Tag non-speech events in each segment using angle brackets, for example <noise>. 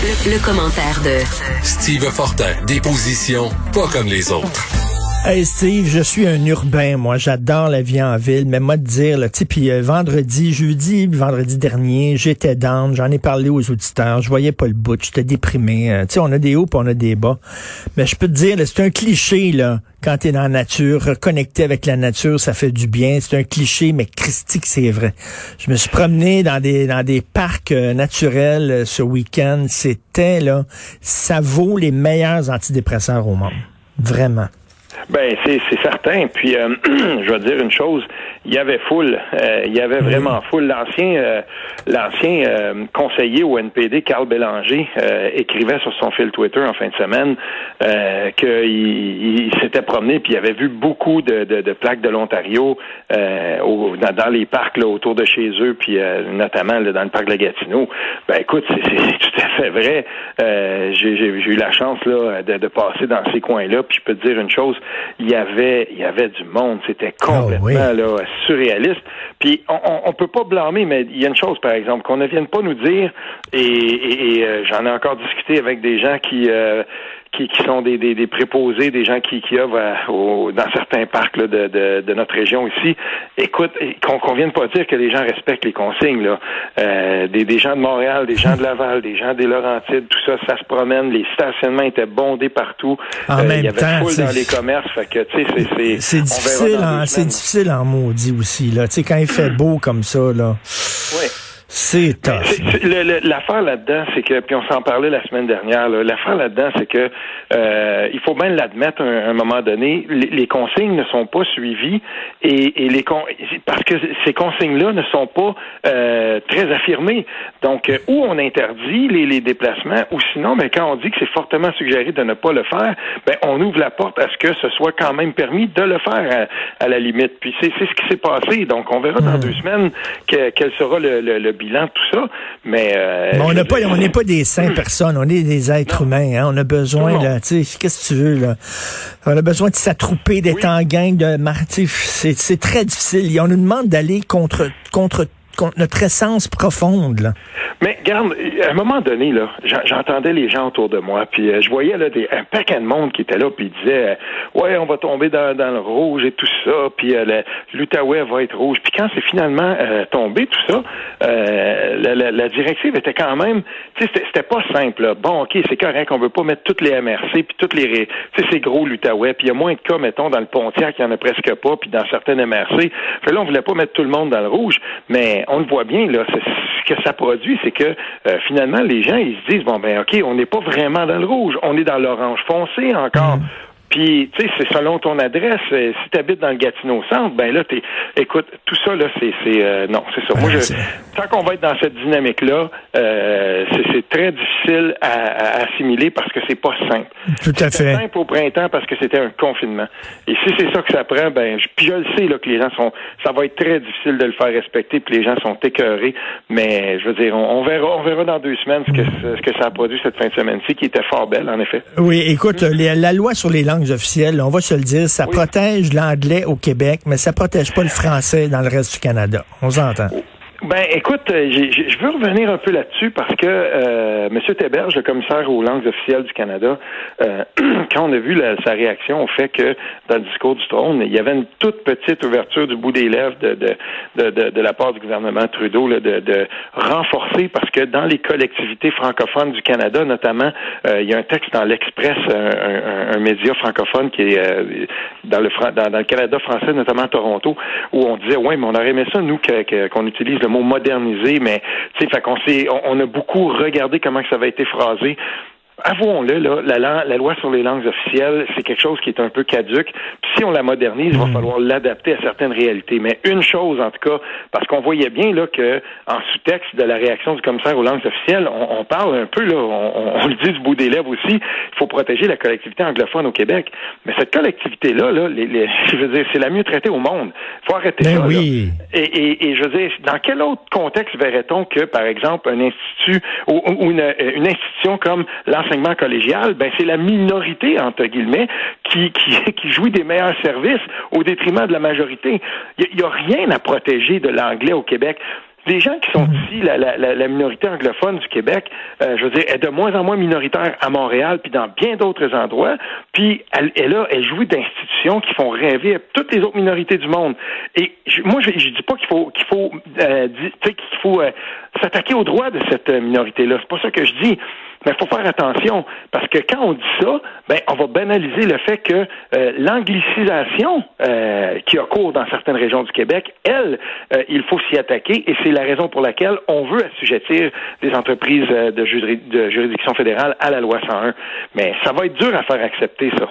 Le, commentaire de Steve Fortin, des positions pas comme les autres. Hey Steve, je suis un urbain, moi. J'adore la vie en ville, mais moi de dire, là, tu puis euh, vendredi, jeudi, vendredi dernier, j'étais down, j'en ai parlé aux auditeurs, je voyais pas le bout, j'étais déprimé. Euh, tu sais, on a des hauts on a des bas. Mais je peux te dire, c'est un cliché, là, quand t'es dans la nature, reconnecté avec la nature, ça fait du bien. C'est un cliché, mais christique, c'est vrai. Je me suis promené dans des, dans des parcs euh, naturels ce week-end. C'était, là, ça vaut les meilleurs antidépresseurs au monde. Vraiment. Ben c'est certain. Puis euh, <clears throat> je vais dire une chose, il y avait foule, euh, il y avait vraiment foule. L'ancien euh, l'ancien conseiller au NPD, Carl Bélanger, écrivait sur son fil Twitter en fin de semaine qu'il il, s'était promené puis il avait vu beaucoup de, de, plaques de l'Ontario dans, dans, les parcs là, autour de chez eux, puis notamment dans le parc de Gatineau. Ben écoute, c'est tout à fait vrai. J'ai eu la chance là de, de passer dans ces coins-là, puis je peux te dire une chose il y avait, il y avait du monde. C'était ah complètement là, surréaliste. Puis on, on, peut pas blâmer, mais il y a une chose, par exemple, qu'on ne vienne pas nous dire, et, euh, j'en ai encore discuté avec des gens qui euh, qui, qui sont des, des, des, préposés, des gens qui, qui œuvrent dans certains parcs là, de, de, de, notre région ici. Écoute, qu'on qu vienne pas dire que les gens respectent les consignes. Là. Euh, des, des gens de Montréal, des gens de Laval, des gens des Laurentides, tout ça, ça se promène. Les stationnements étaient bondés partout. En euh, même il y avait temps, foule dans les commerces. Fait que, tu sais, c'est... C'est difficile, en, c'est difficile en maudit aussi. Là. Tu sais, quand il fait <clears throat> beau comme ça, là... Oui. C'est L'affaire là-dedans, c'est que, puis on s'en parlait la semaine dernière, l'affaire là-dedans, c'est que euh, il faut bien l'admettre à un, moment donné, les, consignes ne sont pas suivies et, et les parce que ces consignes-là ne sont pas euh, très affirmées. Donc, euh, ou on interdit les, les déplacements, ou sinon, ben, quand on dit que c'est fortement suggéré de ne pas le faire, ben, on ouvre la porte à ce que ce soit quand même permis de le faire à, la limite. Puis c'est ce qui s'est passé. Donc, on verra dans hmm. deux semaines quel sera le, le bilan, tout ça. Mais, euh, on n'a pas, on n'est pas des saints personnes, on est des êtres humains. Hein. On a besoin, là, tu sais, qu'est-ce que tu veux là? On a besoin de s'attrouper, d'être en gang, de C'est très difficile. on nous demande d'aller contre contre contre notre essence profonde. Là. Mais garde, à un moment donné, là, j'entendais les gens autour de moi, puis euh, je voyais là des, un paquet de monde qui était là, puis ils disaient euh, ouais, on va tomber dans, le rouge et tout ça, puis euh, l'Outaouais va être rouge. Puis quand c'est finalement euh, tombé tout ça, la, directive était quand même, tu sais, c'était pas simple. Là. Bon, ok, c'est correct, on veut pas mettre toutes les MRC puis toutes les, tu sais, c'est gros l'Outaouais, puis il y a moins de cas, mettons, dans le Pontiac, il y en a presque pas, puis dans certaines MRC. Fait là, on voulait pas mettre tout le monde dans le rouge, mais on le voit bien là. Ce que ça produit, c'est que euh, finalement, les gens, ils se disent, bon, ben, OK, on n'est pas vraiment dans le rouge, on est dans l'orange foncé encore. Mm. Puis, tu sais, c'est selon ton adresse. Euh, si tu habites dans le Gatineau Centre, ben là, t'es, écoute, tout ça, là, c'est, c'est euh, non, c'est ça. Moi, je, tant qu'on va être dans cette dynamique-là, euh, c'est, très difficile à, assimiler parce que c'est pas simple. Tout à fait. simple au printemps parce que c'était un confinement. Et si c'est ça que ça prend, ben, je, puis je le sais, là, que les gens sont, ça va être très difficile de le faire respecter, puis les gens sont écœurés. Mais, je veux dire, on, verra, on verra dans deux semaines ce que, ce que ça a produit cette fin de semaine-ci, qui était fort belle, en effet. Oui, écoute, la loi sur les langues officielles, on va se le dire, ça protège l'anglais au Québec, mais ça protège pas le français dans le reste du Canada. On s'entend. Ben, écoute, euh, je veux revenir un peu là-dessus parce que euh, M. Théberge, le commissaire aux langues officielles du Canada, euh, <clears throat> quand on a vu sa réaction au fait que dans le discours du trône, il y avait une toute petite ouverture du bout des lèvres de, de, de, de, la part du gouvernement Trudeau là, de, de, renforcer parce que dans les collectivités francophones du Canada, notamment, euh, il y a un texte dans l'Express, un, un, média francophone qui est dans le dans, dans, le Canada français, notamment à Toronto, où on disait ouais, mais on aurait aimé ça nous qu'on utilise le mot modernisé, mais tu sais, fait qu'on on, a beaucoup regardé comment ça avait été phrasé avouons-le, là, la, la, loi sur les langues officielles, c'est quelque chose qui est un peu caduque. Puis si on la modernise, il va hmm. falloir l'adapter à certaines réalités. Mais une chose, en tout cas, parce qu'on voyait bien là que en sous-texte de la réaction du commissaire aux langues officielles, on, parle un peu là, on, le dit du bout des lèvres aussi. Il faut protéger la collectivité anglophone au Québec. Mais cette collectivité-là, là, les, <laughs> je veux dire, c'est la mieux traitée au monde. Il faut arrêter ben ça. Oui. Et, et, et, je veux dire, dans quel autre contexte verrait-on que, par exemple, un institut ou, une, une institution comme l'enseignement collégial, ben c'est la minorité entre guillemets qui, qui, <laughs> qui jouit des meilleurs services au détriment de la majorité. Il n'y a, rien à protéger de l'anglais au Québec Les gens qui sont mhm. ici, la, la, la, minorité anglophone du Québec, euh, je veux dire, est de moins en moins minoritaire à Montréal, puis dans bien d'autres endroits. Puis elle, elle, a, elle jouit d'institutions qui font rêver à toutes les autres minorités du monde. Et moi, je, je dis pas qu'il faut qu'il faut euh, qu'il faut euh, s'attaquer aux droits de cette minorité-là. C'est pas ça que je dis. Mais il faut faire attention, parce que quand on dit ça, ben, on va banaliser le fait que euh, l'anglicisation euh, qui a cours dans certaines régions du Québec, elle, euh, il faut s'y attaquer, et c'est la raison pour laquelle on veut assujettir des entreprises de, de, juridiction fédérale à la loi 101. Mais ça va être dur à faire accepter, ça.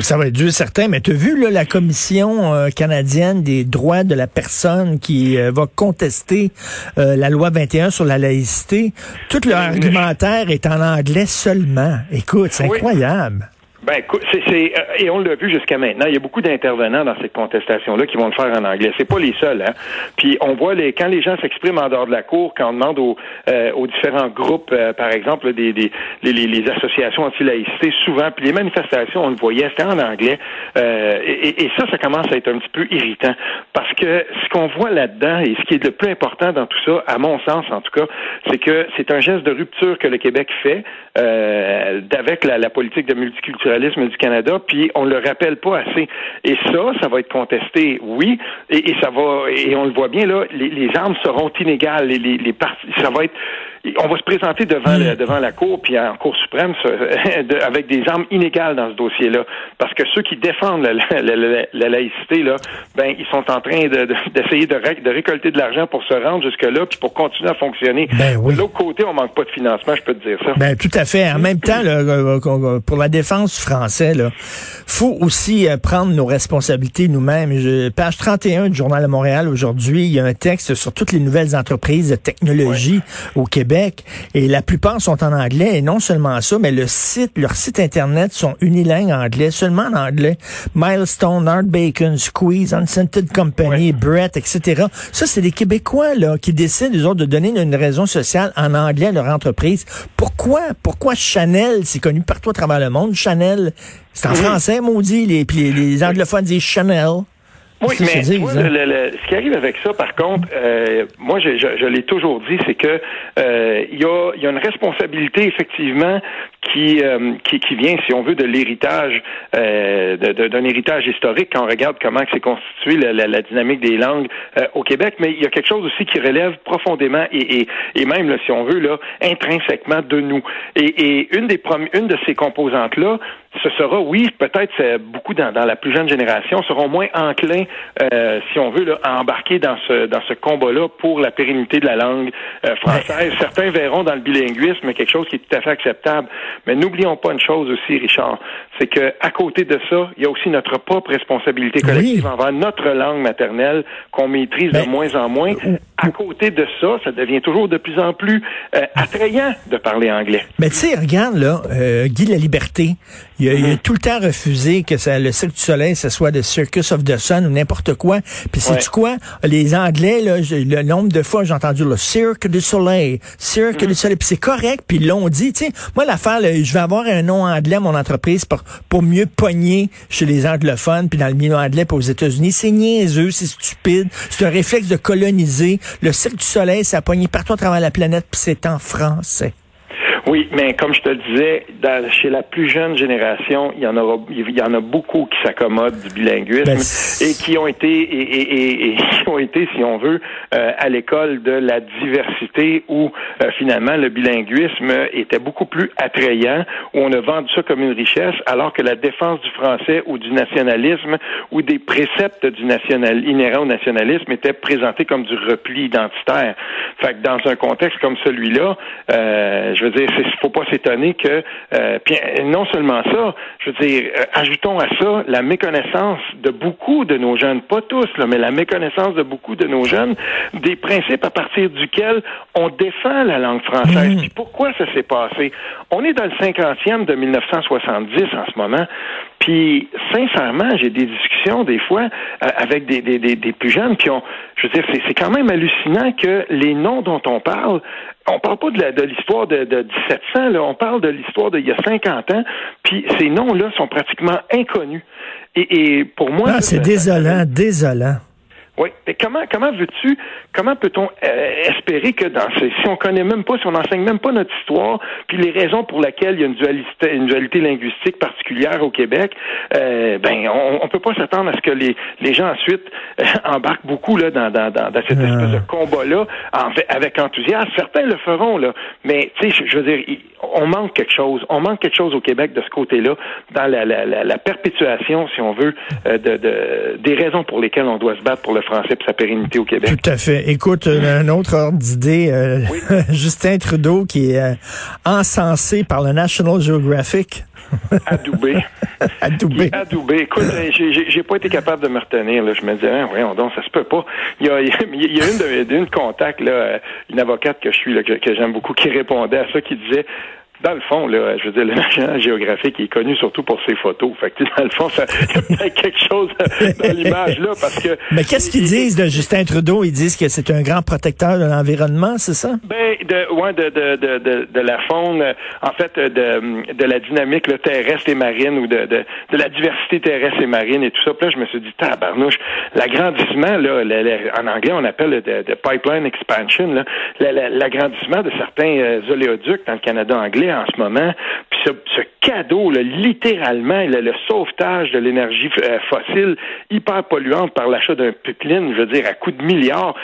Ça va être dur, certain. Mais tu as vu là, la Commission canadienne des droits de la personne qui va contester la loi 21 sur la laïcité. Tout leur argumentaire est en anglais seulement. Écoute, c'est incroyable. Ben, c'est, c'est, euh, et on l'a vu jusqu'à maintenant. Il y a beaucoup d'intervenants dans cette contestation-là qui vont le faire en anglais. C'est pas les seuls, hein. Puis on voit les quand les gens s'expriment en dehors de la cour, quand on demande aux, euh, aux différents groupes, euh, par exemple, des, des les, les, associations anti-laïcité, souvent, puis les manifestations, on le voyait, c'était en anglais. Et, et, ça, ça commence à être un petit peu irritant parce que ce qu'on voit là-dedans et ce qui est le plus important dans tout ça, à mon sens en tout cas, c'est que c'est un geste de rupture que le Québec fait avec la, la politique de multiculturalisme du Canada, puis on le rappelle pas assez. Et ça, ça va être contesté, oui, et, ça va, et on le voit bien là, les, armes seront inégales, les, les, ça va être on va se présenter devant, la, devant la Cour, puis en Cour suprême, <laughs> avec des armes inégales dans ce dossier-là. Parce que ceux qui défendent la, laïcité, là, ben, ils sont en train d'essayer de, de, récolter de l'argent pour se rendre jusque-là, puis pour continuer à fonctionner. Ben de l'autre côté, on manque pas de financement, je peux te dire ça. Ben, tout à fait. En même temps, euh, euh, pour la défense du français, là, faut aussi euh, prendre nos responsabilités nous-mêmes. Page 31 du Journal de Montréal aujourd'hui, il y a un texte sur toutes les nouvelles entreprises de technologie au Québec et la plupart sont en anglais. Et non seulement ça, mais le site, leur site internet sont unilingues anglais, seulement en anglais. Milestone, Art Bacon, Squeeze, Unscented Company, Brett, etc. Ça, c'est des Québécois là qui décident, eux autres, de donner une raison sociale en anglais à leur entreprise. Pourquoi? Pourquoi Chanel, c'est connu partout à travers le monde, Chanel, c'est en français, maudit, les, puis les anglophones disent Chanel. Oui, mais ce qui arrive avec ça, par contre, euh, moi, je, je, l'ai toujours dit, c'est que euh, il y, a, y, a, une responsabilité effectivement qui, euh, qui, qui vient, si on veut, de l'héritage, euh, d'un héritage historique quand on regarde comment s'est constituée la, la, la, dynamique des langues au Québec. Mais il y a quelque chose aussi qui relève profondément et, et, et même, là, si on veut, là, intrinsèquement de nous. Et, et une des une de ces composantes là, ce sera, oui, peut-être beaucoup dans, dans, la plus jeune génération seront moins enclins, euh, si on veut, là, à embarquer dans ce dans ce combat-là pour la pérennité de la langue euh, française. Certains verront dans le bilinguisme quelque chose qui est tout à fait acceptable. Mais n'oublions pas une chose aussi, Richard, c'est que à côté de ça, il y a aussi notre propre responsabilité collective envers notre langue maternelle qu'on maîtrise de moins en moins. À côté de ça, ça devient toujours de plus en plus euh, attrayant de parler anglais. Mais tu sais, regarde là, euh, Guy la Liberté, il a, il a, mm-hmm. tout le temps refusé que ça, le Cirque du Soleil, ce soit le Circus of the Sun ou n'importe quoi. Puis c'est tu quoi? Les Anglais, là, le nombre de fois j'ai entendu le Cirque du Soleil, Cirque du mm-hmm. Soleil, puis c'est correct, puis ils l'ont dit. Tu sais, moi l'affaire, je vais avoir un nom anglais à mon entreprise pour pour mieux pogner chez les anglophones, puis dans le milieu anglais, puis aux États-Unis. C'est niaiseux, c'est stupide, c'est un réflexe de coloniser. Le Cirque du Soleil, ça a pogné partout à travers la planète, puis c'est en français. Oui, mais comme je te le disais, chez la plus jeune génération, il y en aura, il y en a beaucoup qui s'accommodent du bilinguisme ben, et qui ont été et, et, et, <laughs> qui ont été, si on veut, euh, à l'école de la diversité où euh, finalement le bilinguisme était beaucoup plus attrayant, où on a vendu ça comme une richesse, alors que la défense du français ou du nationalisme ou des préceptes du national inhérents au nationalisme étaient présentés comme du repli identitaire. Fait que dans un contexte comme celui-là, euh, je veux dire il faut pas s'étonner que euh, non seulement ça, je veux dire, euh, ajoutons à ça la méconnaissance de beaucoup de nos jeunes, pas tous, là, mais la méconnaissance de beaucoup de nos jeunes des principes à partir duquel on défend la langue française. Mmh. Puis pourquoi ça s'est passé? On est dans le cinquantième de 1970 en ce moment. Puis, sincèrement, j'ai des discussions des fois euh, avec des, des, des, plus jeunes, puis on, je veux dire, c'est quand même hallucinant que les noms dont on parle, on parle pas de l'histoire de, de, 1700, là, on parle de l'histoire d'il y a 50 ans, puis ces noms-là sont pratiquement inconnus. Et, et pour moi... Ah, c'est désolant, désolant. Oui. Mais comment comment veux-tu comment peut-on euh, espérer que dans ces si on connaît même pas, si on n'enseigne même pas notre histoire, puis les raisons pour lesquelles il y a une dualité une dualité linguistique particulière au Québec, euh, ben on, on peut pas s'attendre à ce que les les gens ensuite euh, embarquent beaucoup là dans dans dans, cette Ah. espèce de combat là avec enthousiasme. Certains le feront là, mais tu sais je, je veux dire on manque quelque chose. On manque quelque chose au Québec de ce côté-là dans la, la, la, la perpétuation, si on veut, de, de des raisons pour lesquelles on doit se battre pour le français et sa pérennité au Québec. Tout à fait. Écoute, euh, un autre ordre d'idée, euh, Oui. <laughs> Justin Trudeau qui est euh, encensé par le National Geographic. <laughs> Adoubé. <laughs> Adoubé. Qui- Adoubé. Écoute, j'ai- pas été capable de me retenir. Là. Je me disais, hein, voyons donc, ça se peut pas. Il y a, il y une, de, une contact, là, une avocate que je suis, là, que, que j'aime beaucoup, qui répondait à ça, qui disait, dans le fond, là, je veux dire, le National Geographic il est connu surtout pour ses photos. Fait que, dans le fond, ça, il y a peut-être quelque chose dans l'image, là, parce que... Mais qu'est-ce qu'ils disent de Justin Trudeau? Ils disent que c'est un grand protecteur de l'environnement, c'est ça? Ben, de, ouais, de, de, de, de, de la faune, en fait, de, de la dynamique là, terrestre et marine ou de, de, de la diversité terrestre et marine et tout ça. Puis là, je me suis dit, tabarnouche, l'agrandissement, là, la- la- en anglais, on appelle le de, pipeline expansion, la- l'agrandissement de certains euh, oléoducs dans le Canada anglais en ce moment, puis ce, cadeau, là, littéralement, le, le sauvetage de l'énergie euh, fossile hyper polluante par l'achat d'un pipeline, je veux dire, à coût de milliards,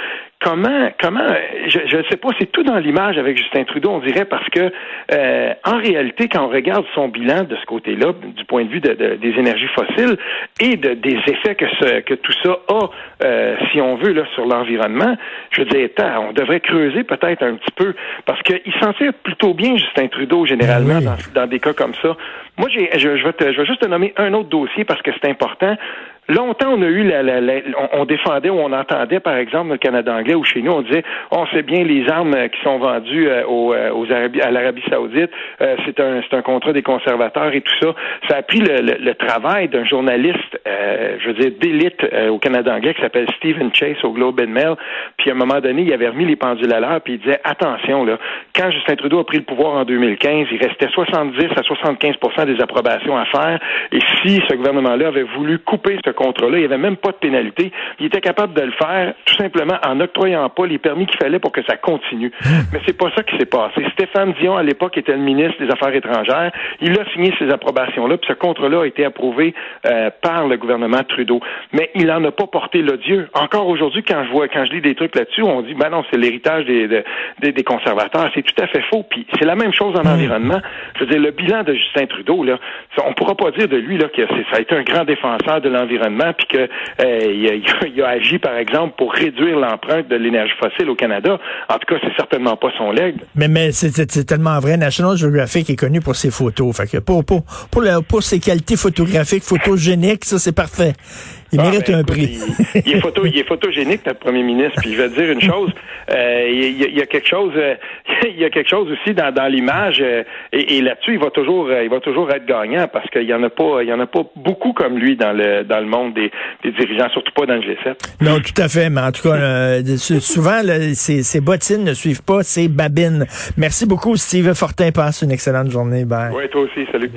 comment, comment, je ne sais pas, c'est tout dans l'image avec Justin Trudeau, on dirait, parce que euh, en réalité, quand on regarde son bilan de ce côté-là, du point de vue de, de- des énergies fossiles et de, des effets que, ce, que tout ça a, euh, si on veut, là, sur l'environnement, je veux dire, on devrait creuser peut-être un petit peu, parce qu'il s'en tire plutôt bien, Justin Trudeau, généralement, Oui. dans, dans des cas comme ça. Moi, j'ai, je, je, vais te- je vais juste te nommer un autre dossier parce que c'est important. Longtemps, on a eu la, on, défendait ou on entendait, par exemple, le Canada anglais ou chez nous, on disait, on sait bien les armes euh, qui sont vendues euh, aux, euh, aux Arabie- à l'Arabie Saoudite, c'est un, c'est un contrat des conservateurs et tout ça. Ça a pris le, travail d'un journaliste, euh, je veux dire, d'élite au Canada anglais qui s'appelle Stephen Chase au Globe and Mail. Puis à un moment donné, il avait remis les pendules à l'heure, puis il disait, attention là, quand Justin Trudeau a pris le pouvoir en 2015, il restait 70 à 75% des approbations à faire. Et si ce gouvernement-là avait voulu couper ce contrat-là, il n'y avait même pas de pénalité. Il était capable de le faire tout simplement en n'octroyant pas les permis qu'il fallait pour que ça continue. Mais c'est pas ça qui s'est passé. Stéphane Dion, à l'époque, était le ministre des Affaires étrangères. Il a signé ces approbations-là, puis ce contrat-là a été approuvé euh, par le gouvernement Trudeau. Mais il n'en a pas porté l'odieux. Encore aujourd'hui, quand je vois, quand je lis des trucs là-dessus, on dit, ben non, c'est l'héritage des, de- des, des conservateurs. C'est tout à fait faux. Puis c'est la même chose en environnement. Je veux dire, le bilan de Justin Trudeau, là, on pourra pas dire de lui là que ça a été un grand défenseur de l'environnement, puis que euh, a, agi, par exemple, pour réduire l'empreinte de l'énergie fossile au Canada. En tout cas, c'est certainement pas son leg. Mais, mais c'est- tellement vrai. National Geographic est connu pour ses photos. Fait que pour, pour, pour ses qualités photographiques, photogéniques, ça, c'est parfait. Il Ah, mérite ben, un prix. Il, il est photo, il est photogénique, notre premier ministre. Puis je vais te dire une chose, euh, il, y a, il y a quelque chose, euh, <laughs> il y a quelque chose aussi dans, dans l'image, euh, et, et là-dessus, il va toujours, il va toujours être gagnant parce qu'il y en a pas, il y en a pas beaucoup comme lui dans le dans le monde des, des dirigeants, surtout pas dans le G7. Non, tout à fait. Mais en tout cas, sou- souvent, là, ces, ces bottines ne suivent pas ces babines. Merci beaucoup, Steve Fortin. Passe une excellente journée. Bye. Ouais, toi aussi, salut.